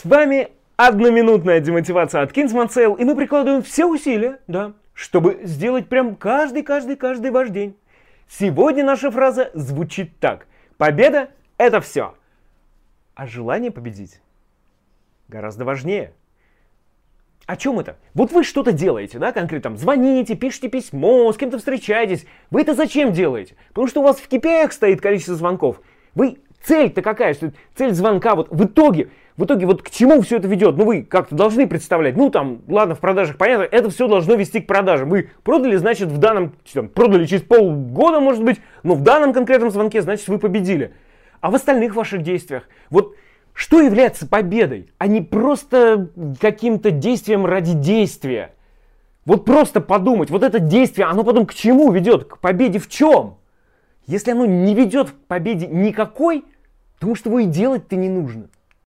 С вами одноминутная демотивация от Kingsman Sale, и мы прикладываем все усилия, да, чтобы сделать прям каждый-каждый-каждый ваш день. Сегодня наша фраза звучит так. Победа – это все. А желание победить гораздо важнее. О чем это? Вот вы что-то делаете, да, конкретно, там, звоните, пишите письмо, с кем-то встречаетесь. Вы это зачем делаете? Потому что у вас в KPI стоит количество звонков. Вы, цель-то какая, что цель звонка, вот в итоге, в итоге вот к чему все это ведет? Ну вы как-то должны представлять, ну там, ладно, в продажах понятно, это все должно вести к продажам. Вы продали, значит, в данном, там, продали через полгода, может быть, но в данном конкретном звонке, значит, вы победили. А в остальных ваших действиях, вот что является победой, а не просто каким-то действием ради действия? Вот просто подумать, вот это действие, оно потом к чему ведет? К победе в чем? Если оно не ведет к победе никакой, потому что его и делать-то не нужно.